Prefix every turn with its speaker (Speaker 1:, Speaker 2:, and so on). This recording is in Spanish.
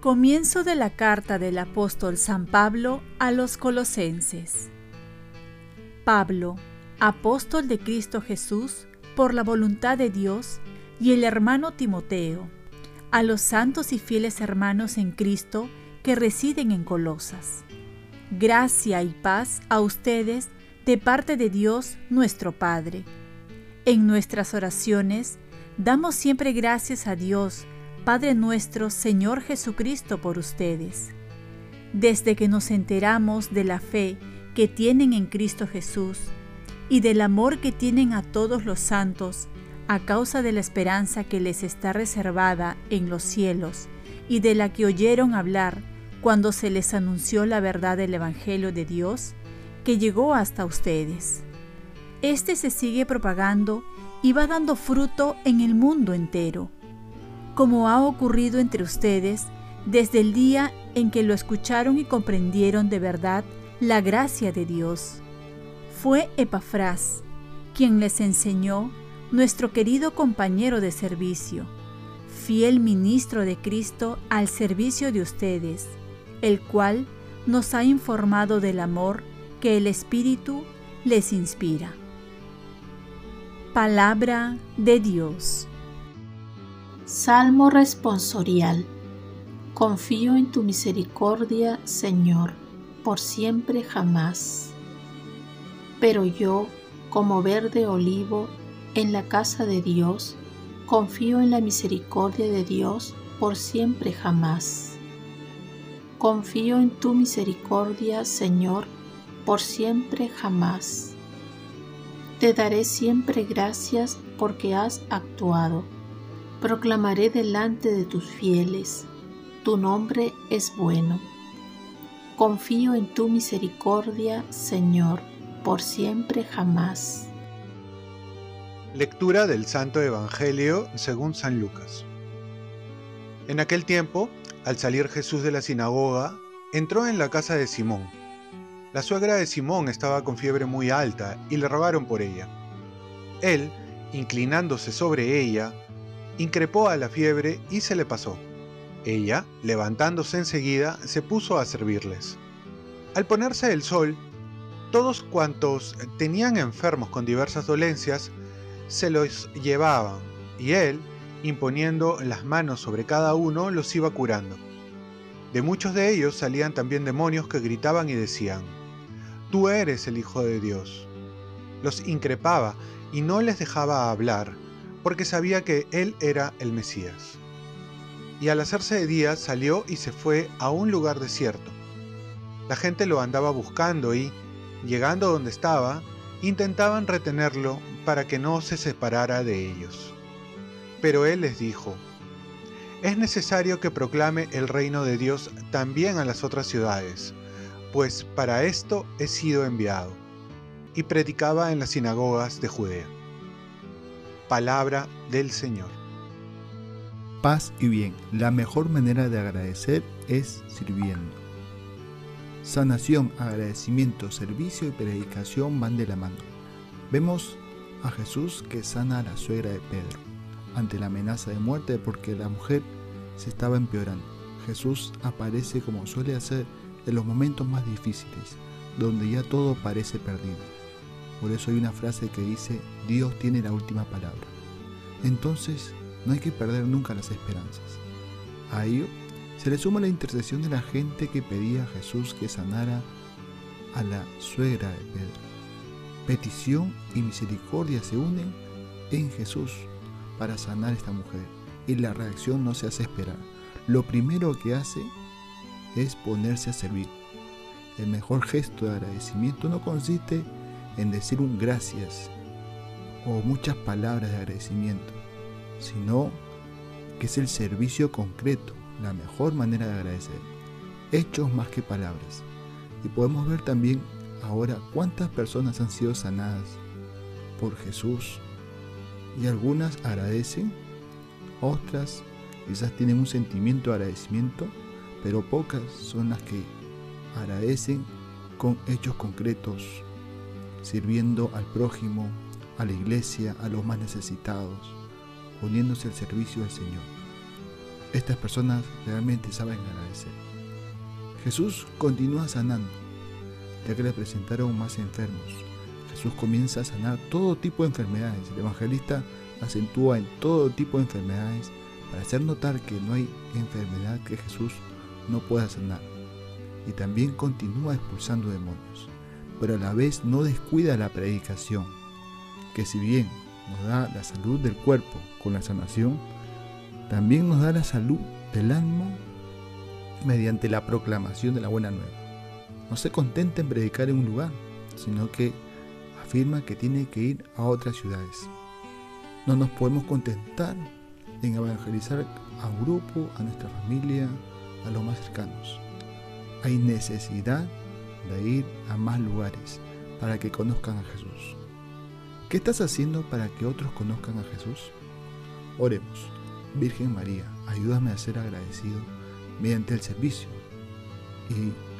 Speaker 1: Comienzo de la carta del apóstol San Pablo a los colosenses. Pablo, apóstol de Cristo Jesús, por la voluntad de Dios, y el hermano Timoteo, a los santos y fieles hermanos en Cristo que residen en Colosas. Gracia y paz a ustedes de parte de Dios nuestro Padre. En nuestras oraciones damos siempre gracias a Dios, Padre nuestro Señor Jesucristo por ustedes. Desde que nos enteramos de la fe que tienen en Cristo Jesús y del amor que tienen a todos los santos a causa de la esperanza que les está reservada en los cielos y de la que oyeron hablar cuando se les anunció la verdad del Evangelio de Dios, que llegó hasta ustedes. Este se sigue propagando y va dando fruto en el mundo entero como ha ocurrido entre ustedes desde el día en que lo escucharon y comprendieron de verdad la gracia de Dios. Fue Epafrás quien les enseñó nuestro querido compañero de servicio, fiel ministro de Cristo al servicio de ustedes, el cual nos ha informado del amor que el Espíritu les inspira. Palabra de Dios.
Speaker 2: Salmo responsorial. Confío en tu misericordia, Señor, por siempre jamás. Pero yo, como verde olivo en la casa de Dios, confío en la misericordia de Dios por siempre jamás. Confío en tu misericordia, Señor, por siempre jamás. Te daré siempre gracias porque has actuado proclamaré delante de tus fieles, tu nombre es bueno. Confío en tu misericordia, Señor, por siempre jamás.
Speaker 3: Lectura del Santo Evangelio según San Lucas. En aquel tiempo, al salir Jesús de la sinagoga, entró en la casa de Simón. La suegra de Simón estaba con fiebre muy alta y le rogaron por ella. Él, inclinándose sobre ella, increpó a la fiebre y se le pasó. Ella, levantándose enseguida, se puso a servirles. Al ponerse el sol, todos cuantos tenían enfermos con diversas dolencias, se los llevaban, y él, imponiendo las manos sobre cada uno, los iba curando. De muchos de ellos salían también demonios que gritaban y decían, Tú eres el Hijo de Dios. Los increpaba y no les dejaba hablar, porque sabía que él era el Mesías. Y al hacerse de día salió y se fue a un lugar desierto. La gente lo andaba buscando y, llegando donde estaba, intentaban retenerlo para que no se separara de ellos. Pero él les dijo, es necesario que proclame el reino de Dios también a las otras ciudades, pues para esto he sido enviado. Y predicaba en las sinagogas de Judea. Palabra del Señor.
Speaker 4: Paz y bien. La mejor manera de agradecer es sirviendo. Sanación, agradecimiento, servicio y predicación van de la mano. Vemos a Jesús que sana a la suegra de Pedro ante la amenaza de muerte porque la mujer se estaba empeorando. Jesús aparece como suele hacer en los momentos más difíciles, donde ya todo parece perdido por eso hay una frase que dice, Dios tiene la última palabra. Entonces, no hay que perder nunca las esperanzas. A ello se le suma la intercesión de la gente que pedía a Jesús que sanara a la suegra de Pedro. Petición y misericordia se unen en Jesús para sanar a esta mujer y la reacción no se hace esperar. Lo primero que hace es ponerse a servir. El mejor gesto de agradecimiento no consiste en decir un gracias o muchas palabras de agradecimiento, sino que es el servicio concreto, la mejor manera de agradecer. Hechos más que palabras. Y podemos ver también ahora cuántas personas han sido sanadas por Jesús. Y algunas agradecen, otras quizás tienen un sentimiento de agradecimiento, pero pocas son las que agradecen con hechos concretos, sirviendo al prójimo, a la iglesia, a los más necesitados, uniéndose al servicio del Señor. Estas personas realmente saben agradecer. Jesús continúa sanando, ya que le presentaron más enfermos. Jesús comienza a sanar todo tipo de enfermedades. El evangelista acentúa en todo tipo de enfermedades para hacer notar que no hay enfermedad que Jesús no pueda sanar. Y también continúa expulsando demonios, pero a la vez no descuida la predicación, que si bien nos da la salud del cuerpo con la sanación, también nos da la salud del alma mediante la proclamación de la buena nueva. No se contenta en predicar en un lugar, sino que afirma que tiene que ir a otras ciudades. No nos podemos contentar en evangelizar a un grupo, a nuestra familia, a los más cercanos. Hay necesidad de ir a más lugares para que conozcan a Jesús. ¿Qué estás haciendo para que otros conozcan a Jesús? Oremos. Virgen María, ayúdame a ser agradecido mediante el servicio y